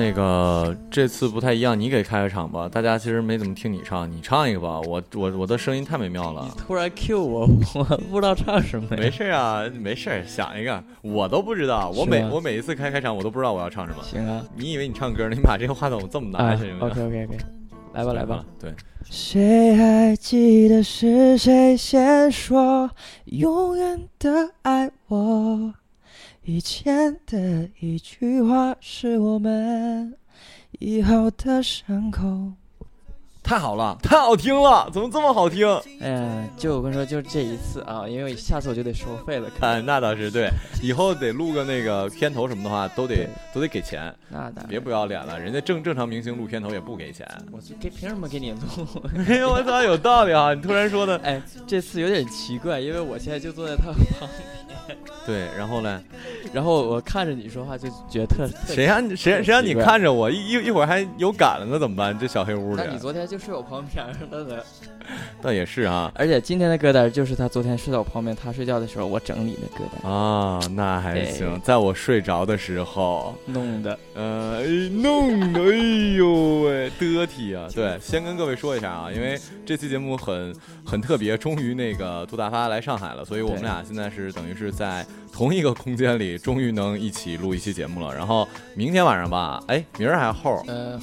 那个这次不太一样，你给开个场吧。大家其实没怎么听你唱，你唱一个吧。我我我的声音太美妙了。突然 Q 我，我不知道唱什么。没事啊，没事，想一个，我都不知道。我每我每一次开开场，我都不知道我要唱什么。行啊，你以为你唱歌呢？你把这个话筒这么拿啊下去？，OK OK OK，来吧来吧。。对，谁还记得是谁先说永远的爱我？以前的一句话是我们以后的伤口。太好了，太好听了，怎么这么好听？哎呀，就我跟你说，就这一次啊，因为下次我就得收费了。看，哎，那倒是对，以后得录个那个片头什么的话，都得都得给钱，那当然别不要脸了。人家正正常明星录片头也不给钱。我就给凭什么给你录？哎呦，我操，有道理啊！你突然说的，哎，这次有点奇怪，因为我现在就坐在他旁边，对，然后呢？然后我看着你说话就觉得特 特谁让你谁谁让你看着我一一一会儿还有感了呢？怎么办？这小黑屋里那，你昨天就睡我旁边了呢。倒也是啊而且今天的歌单就是他昨天睡在我旁边，他睡觉的时候我整理的歌单，啊，那还行。在我睡着的时候，弄的。呃，哎弄的，哎呦喂，得体啊！对，先跟各位说一下啊，因为这期节目很很特别，终于那个杜大发来上海了，所以我们俩现在是等于是在同一个空间里，终于能一起录一期节目了。然后明天晚上吧，哎，明儿还是后儿？呃，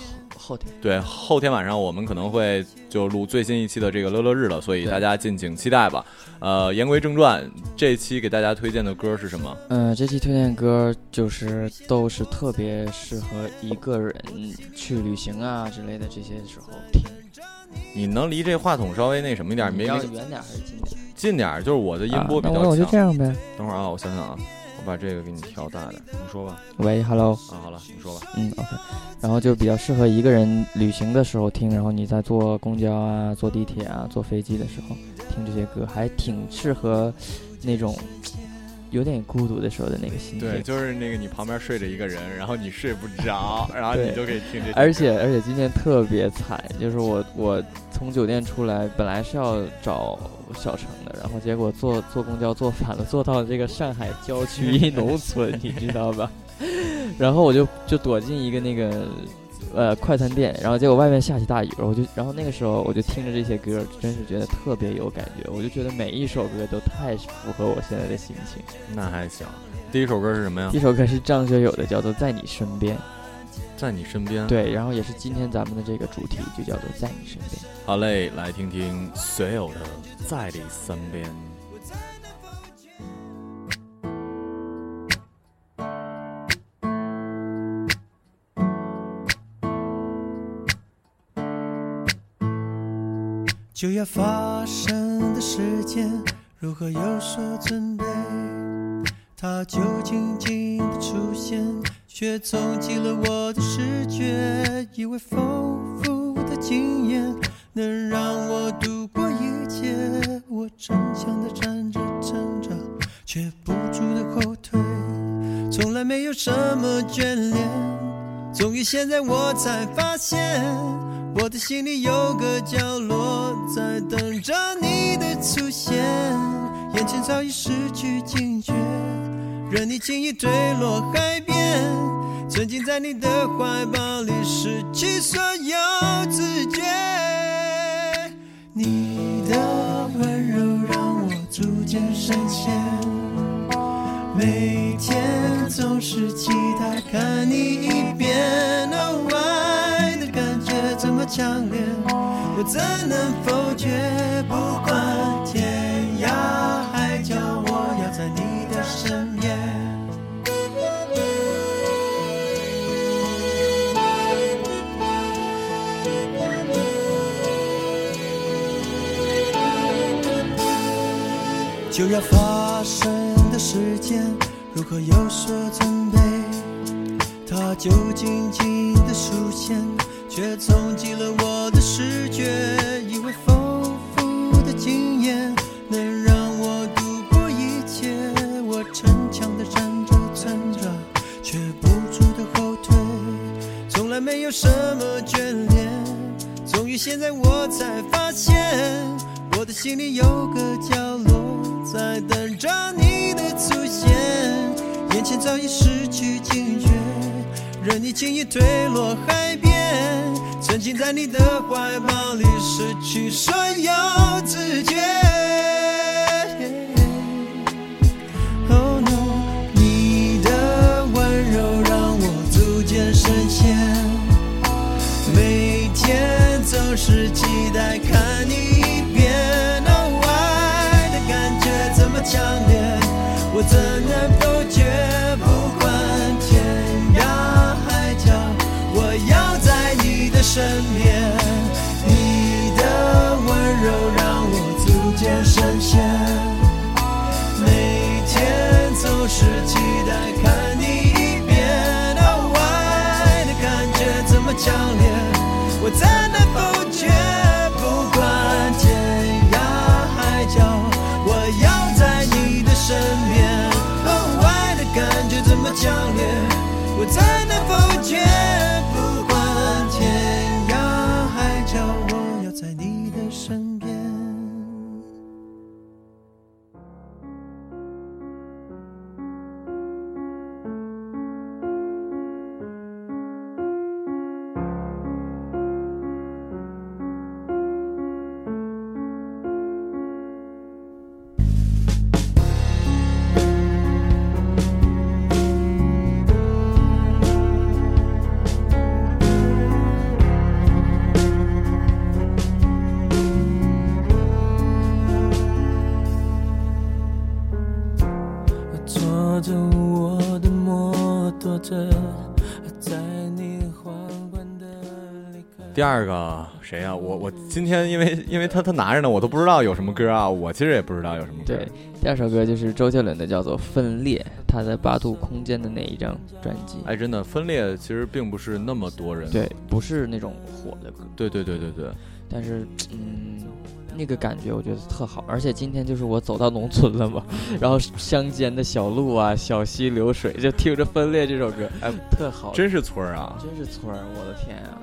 后后天对，后天晚上我们可能会就录最新一期的这个乐乐日了，所以大家敬请期待吧。呃，言归正传，这期给大家推荐的歌是什么？嗯、这期推荐歌就是都是特别适合一个人去旅行啊之类的这些时候听。你能离这话筒稍微那什么一点，没你要远点还是近点？近点儿，就是我的音波比啊、那我我就。这样呗。等会儿啊，我想想啊，我把这个给你调大点，你说吧。喂，Hello，啊，好了，你说吧。嗯，OK，然后就比较适合一个人旅行的时候听，然后你在坐公交啊、坐地铁啊、坐飞机的时候听这些歌，还挺适合那种有点孤独的时候的那个心情。对，就是那个你旁边睡着一个人，然后你睡不着，然后你就可以听这。而且而且今天特别惨，就是我我从酒店出来，本来是要找小城的，然后结果坐坐公交坐反了，坐到这个上海郊区一农村，你知道吧？然后我就就躲进一个那个呃快餐店，然后结果外面下起大雨，我就然后那个时候我就听着这些歌，真是觉得特别有感觉，我就觉得每一首歌都太符合我现在的心情。那还行。第一首歌是什么呀第一？首歌是张学友的，叫做《在你身边》，在你身边。，对，然后也是今天咱们的这个主题，就叫做《在你身边》。好嘞，来听听所有的在你身边。就要发生的时间，如何有所准备？它就静静的出现，却冲击了我的视觉。以为丰富的经验能让我度过一切，我逞强的站着挣扎，却不住的后退，从来没有什么眷恋。终于现在我才发现，我的心里有个角落着你的出现，眼前早已失去警觉，任你轻易坠落海边，沉浸在你的怀抱里，失去所有知觉。你的温柔让我逐渐深陷，每天总是期待看你一遍。哦，爱的感觉这么强烈，我怎能否决？不管要发生的时间，如何有所准备？它就静静的出现，却冲击了我的视觉。以为丰富的经验能让我度过一切，我逞强的站着撑着，却不住的后退，从来没有什么眷恋。终于现在我才发现，我的心里有个角在等着你的出现，眼前早已失去警觉，任你轻易坠落海边，沉浸在你的怀抱里，失去所有知觉。Oh no，你的温柔让我逐渐深陷。每天总是期待看着我的摩托车，在你缓缓的离开。第二个谁呀、我我今天因为因为他他拿着呢，我都不知道有什么歌啊，我其实也不知道有什么歌。对，第二首歌就是周杰伦的，叫做《分裂》，他在八度空间的那一张专辑。哎，真的分裂其实并不是那么多人。对，不是那种火的歌，对对对对对，但是嗯，那个感觉我觉得特好。而且今天就是我走到农村了嘛，然后乡间的小路啊、小溪流水，就听着《分裂》这首歌，哎，特好。真是村儿啊！真是村儿，我的天啊！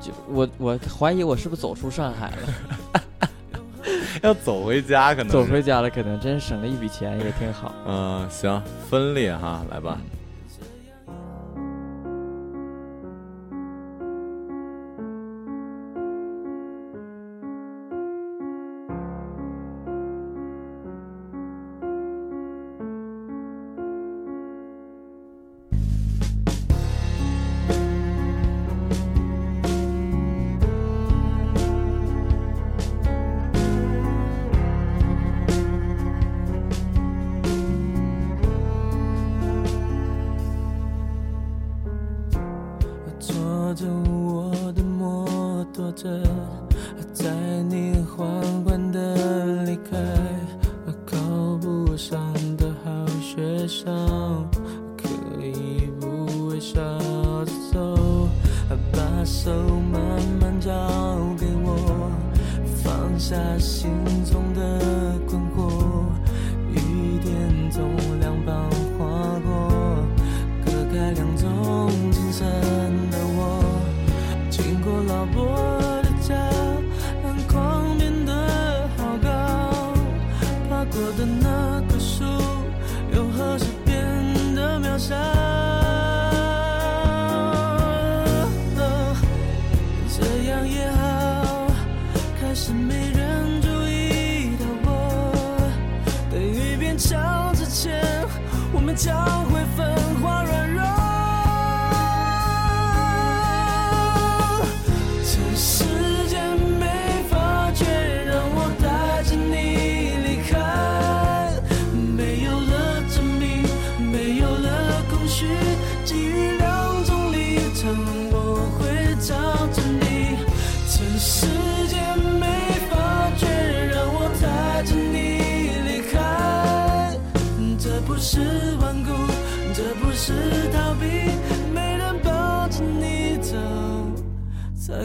就就我我怀疑我是不是走出上海了，要走回家可能走回家了，可能真省了一笔钱，也挺好。嗯、行，分裂哈，来吧。坐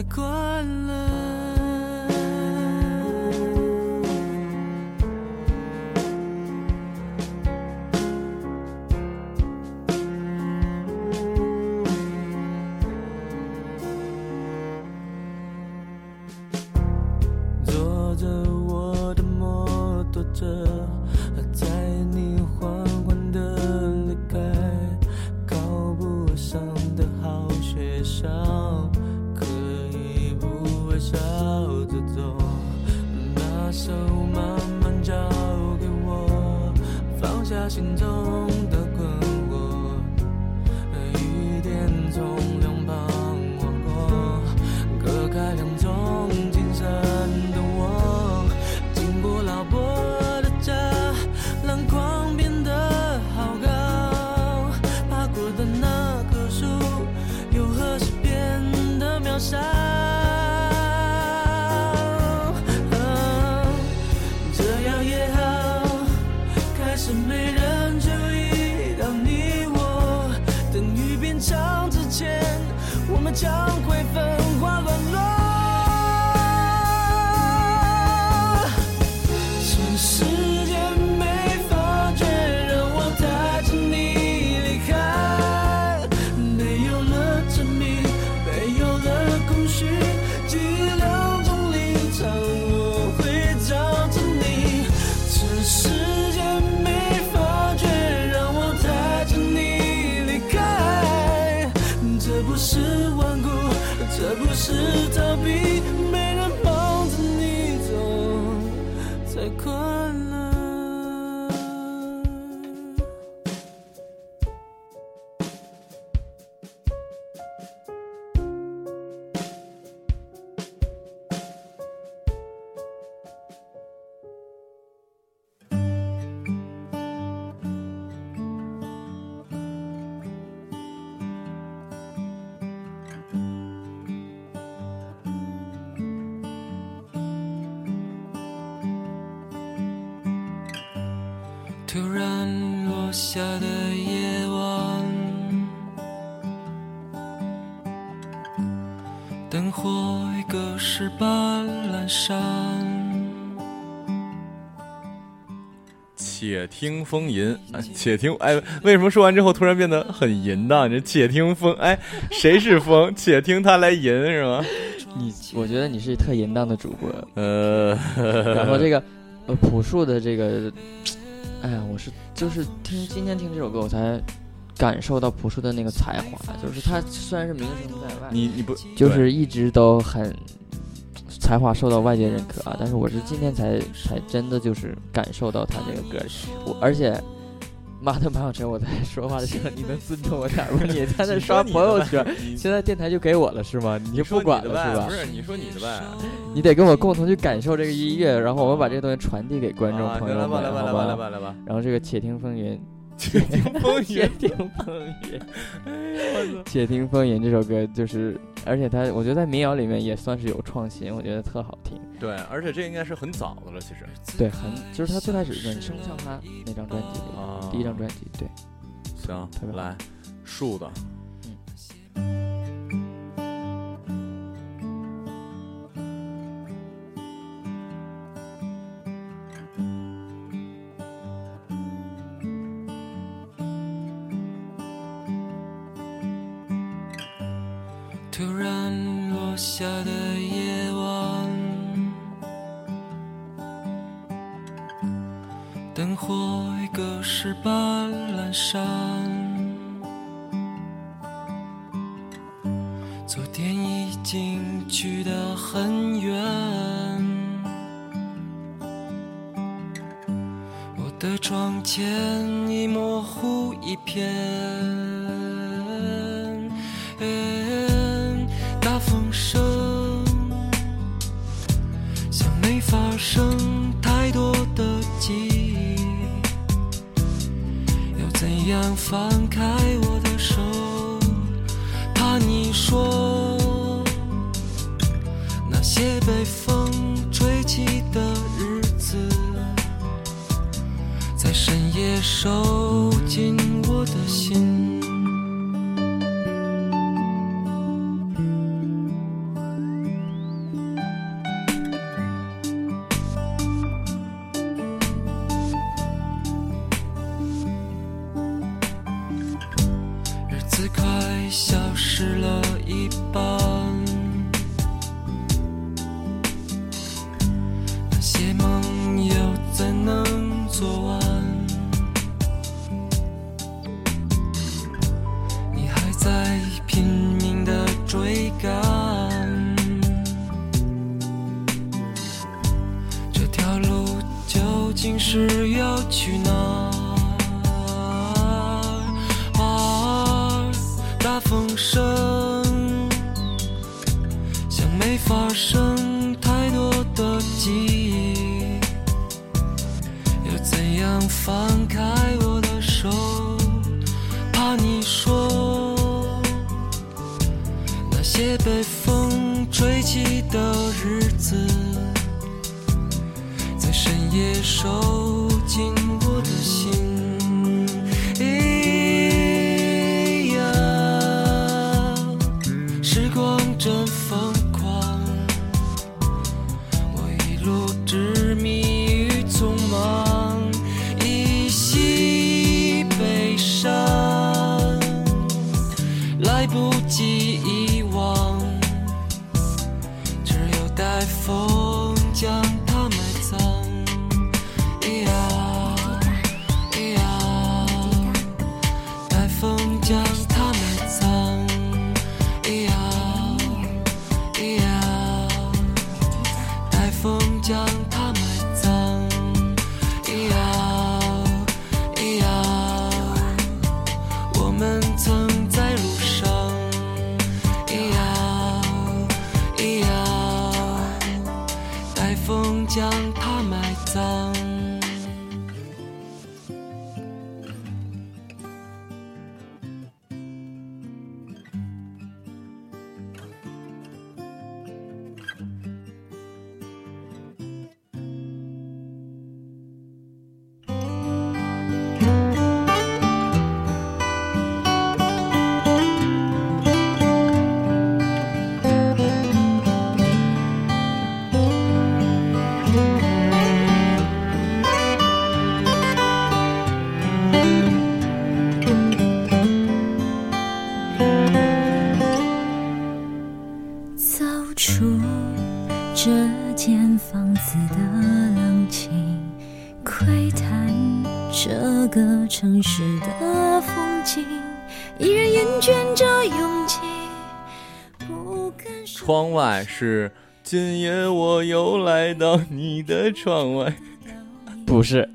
才下的夜晚，灯火已隔世般阑珊。且听风吟，啊且听哎，为什么说完之后突然变得很淫荡？这且听风，哎，谁是风？且听他来吟是吗？你，我觉得你是特淫荡的主播。呃，然后这个，呃，朴树的这个，哎呀，我是就是听今天听这首歌，我才感受到朴树的那个才华。就是他虽然是名声在外，你你不就是一直都很才华受到外界认可啊，但是我是今天才才真的就是感受到他这个歌，我而且。妈的，马小晨，我在 说话的时候，你能尊重我点吗？你在那刷朋友圈，现在电台就给我了是吗？你就不管了是吧？不是，你说你的呗。你得跟我共同去感受这个音乐，然后我们把这个东西传递给观众朋友们，来吧来吧来吧来好吧。然后这个且听风吟，且听风且吟，听 风吟，且听风吟这首歌就是，而且它我觉得在民谣里面也算是有创新，我觉得特好听。对，而且这应该是很早的了，其实。对，很就是他最开始《人生像他》那张专辑里，啊，第一张专辑，对。行来，树的。突昨天已经去得很远，我的窗前已模糊一片。大风声像没发生太多的记忆，要怎样放开我？说那些被风吹起的日子，在深夜收是今夜我又来到你的窗外。不是，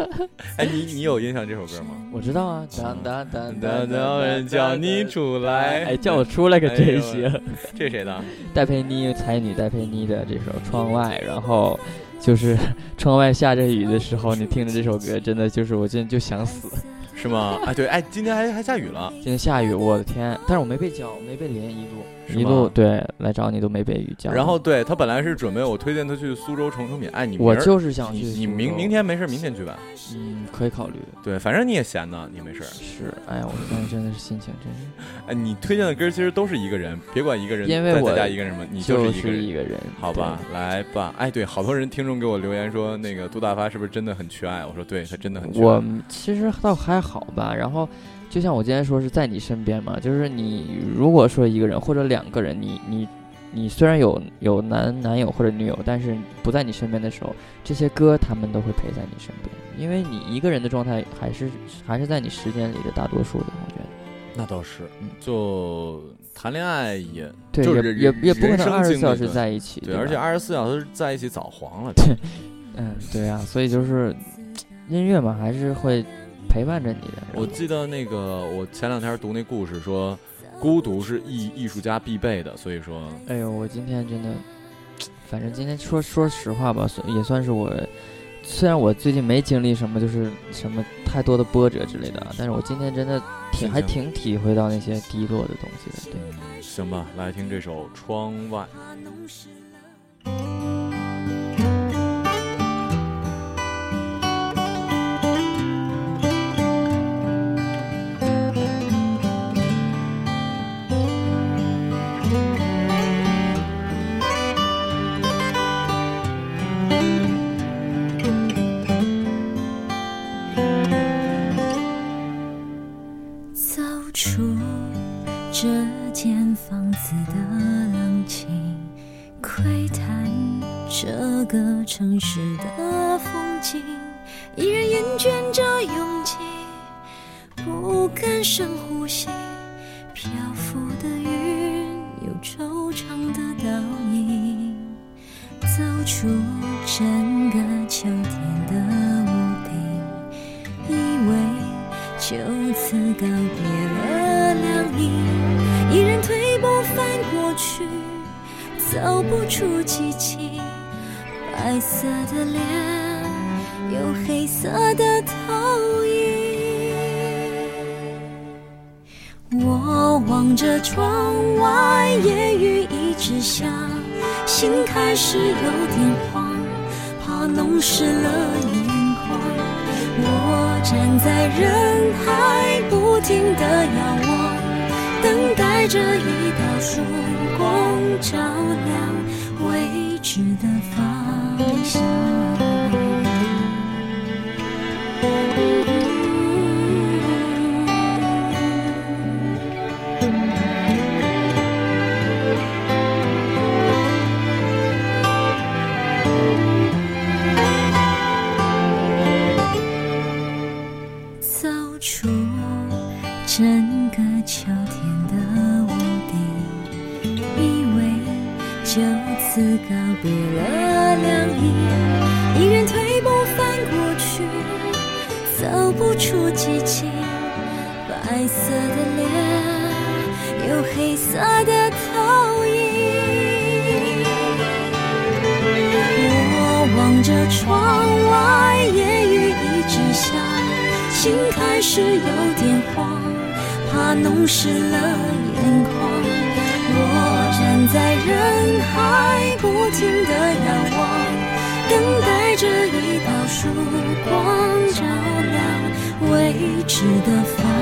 哎，你你有印象这首歌吗？我知道啊，当当当当有人叫你出来。哎，叫我出来可真行。这谁的？戴佩妮才女戴佩妮的这首《窗外》，然后就是窗外下着雨的时候，你听着这首歌，真的就是我真的就想死。是吗？哎，对，哎，今天还还下雨了。今天下雨，我的天！但是我没被浇，没被淋一路，一路对来找你都没被雨浇。然后对他本来是准备我推荐他去苏州成成品，哎，你我就是想去你明明天没事，明天去吧。嗯可以考虑。对，反正你也闲呢，你没事儿。是，哎呀，我当时真的是心情真是，哎，你推荐的歌其实都是一个人，别管一个人因为我在在家一个人嘛，你就是一个人。一个人。好吧，来吧。哎，对，好多人听众给我留言说，那个杜大发是不是真的很缺爱？我说，对他真的很缺，爱。我其实倒还好吧。然后，就像我今天说是在你身边嘛，就是你如果说一个人或者两个人，你你你虽然有有男男友或者女友，但是不在你身边的时候，这些歌他们都会陪在你身边，因为你一个人的状态还是还是在你时间里的大多数的，我觉得。那倒是嗯，就谈恋爱也对，就是也也也不可能二十四小时在一起，对，吧而且二十四小时在一起早黄了。对嗯，对啊，所以就是音乐嘛，还是会陪伴着你的。我记得那个，我前两天读那故事说，孤独是艺艺术家必备的，所以说，哎呦，我今天真的，反正今天说说实话吧，也算是我，虽然我最近没经历什么，就是什么太多的波折之类的啊，但是我今天真的挺还挺体会到那些低落的东西的。对，嗯，行吧，来听这首《窗外》。的风景，依然厌倦着拥挤，不敢深呼吸。漂浮的云有惆怅的倒影，走出整个秋天的屋顶，以为就此告别了凉意，依然退步翻过去，走不出激情。白色的脸，有黑色的投影。我望着窗外，夜雨一直下，心开始有点慌，怕弄湿了眼眶。我站在人海，不停地遥望，等待着一道曙光照亮未知的方向。值得放。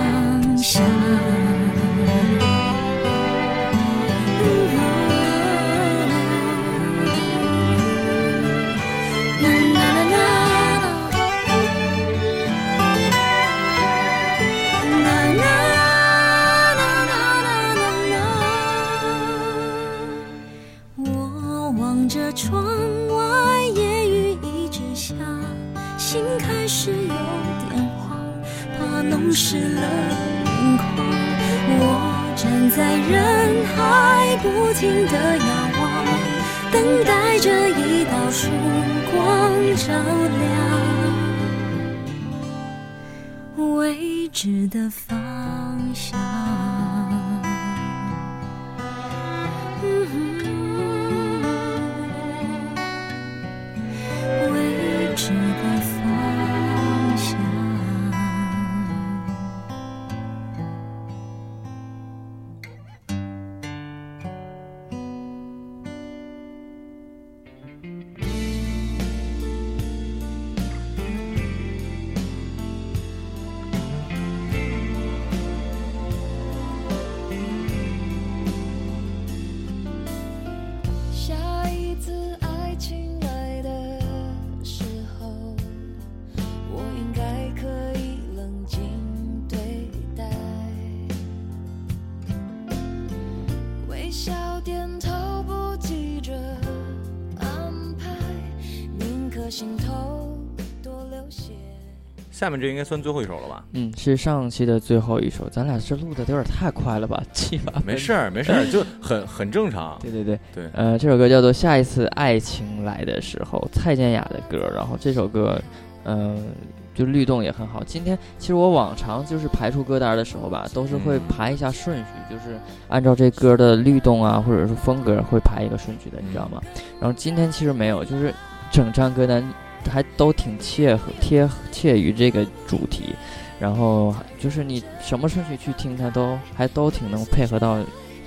下面这应该算最后一首了吧？嗯，是上期的最后一首，咱俩这录的有点太快了吧，七八没事儿，没事儿，就很很正常。对对对，对，呃，这首歌叫做《下一次爱情来的时候》，蔡健雅的歌。然后这首歌，嗯、就律动也很好。今天其实我往常就是排出歌单的时候吧，都是会嗯排一下顺序，就是按照这歌的律动啊，或者是风格会排一个顺序的，你知道吗？然后今天其实没有，就是整张歌单还都挺切合贴切于这个主题。然后就是你什么顺序去听它都还都挺能配合到，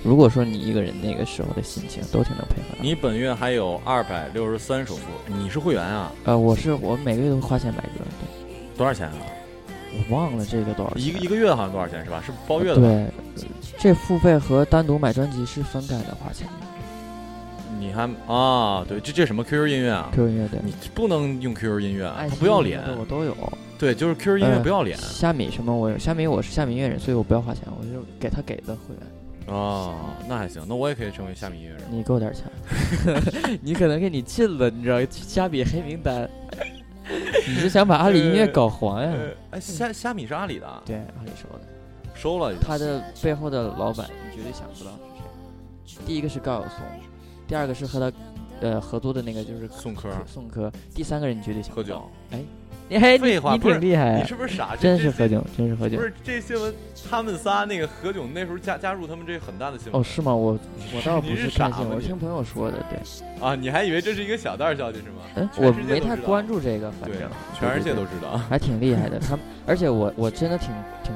如果说你一个人那个时候的心情，都挺能配合到。你本月还有二百六十三首歌，你是会员啊？呃，我是我每个月都会花钱买歌，对，多少钱啊？我忘了这个多少钱。一个一个月好像多少钱是吧？是包月的吧？对，呃这付费和单独买专辑是分开的花钱的。你还啊？对，这这什么 QQ 音乐啊？QQ 音乐对，你不能用 QQ 音乐啊，爱奇艺它不要脸。我都有。对，就是 QQ 音乐呃不要脸。虾米什么我有，虾米我是虾米音乐人，所以我不要花钱，我就给他给的会员。哦，那还行，那我也可以成为虾米音乐人。你给我点钱，你可能给你禁了，你知道？虾米黑名单，你是想把阿里音乐搞黄哎，虾虾米是阿里的啊，对，阿里收的，收了。他的背后的老板，你绝对想不到是谁。第一个是高晓松，第二个是和他呃合作的那个就是宋柯宋柯，第三个人你绝对想不到喝酒。哎，你还，废你挺厉害呀，你是不是傻？真是何炅，真是何炅不。是这新闻，他们仨那个何炅那时候加加入他们这很大的新闻。哦，是吗？我我倒不是是看新闻，傻我听朋友说的，对。啊，你还以为这是一个小道消息是吗？嗯，我没太关注这个，反正，全世界都知道。还挺厉害的。他们，而且我我真的挺挺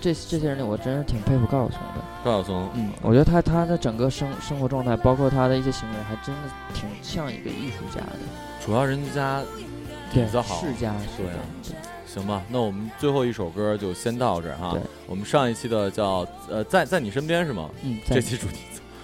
这这些人里，我真是挺佩服高晓松的。高晓松，嗯，我觉得他他的整个生生活状态，包括他的一些行为，还真的挺像一个艺术家的。主要人家底对，子好。世家是对行吧，那我们最后一首歌就先到这儿哈。我们上一期的叫呃在在你身边是吗？嗯，在这期主题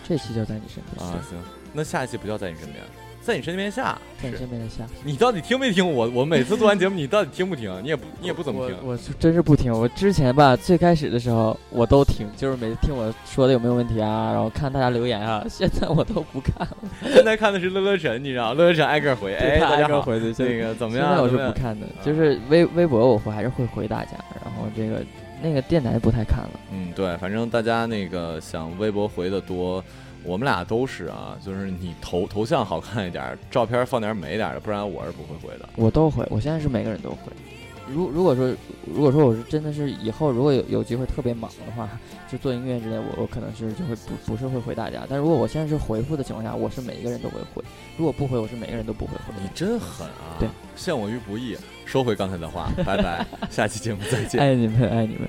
这期就在你身边啊，行，那下一期不叫在你身边，在你身边下。在你身边的下。你到底听没听我？我每次做完节目，你到底听不听？你也不你也不怎么听。我真是不听。我之前吧，最开始的时候我都听，就是每次听我说的有没有问题啊，然后看大家留言啊。现在我都不看了，现在看的是乐乐晨，你知道，乐乐晨挨个回，哎，大家好，回的那个怎么样？现在我是不看的，就是微微博我会还是会回大家，然后这个那个电台不太看了。嗯，对，反正大家那个想微博回的多，我们俩都是啊，就是你头头像好看一点儿，照片放点美一点儿的，不然我是不会回的。我都会，我现在是每个人都会。如如果说如果说我是真的是以后如果有有机会特别忙的话，就做音乐之类，我我可能是就会不不是会回大家。但如果我现在是回复的情况下，我是每一个人都会回。如果不回，我是每个人都不会回。你真狠啊！对，陷我于不义。收回刚才的话，拜拜，下期节目再见。爱你们，爱你们。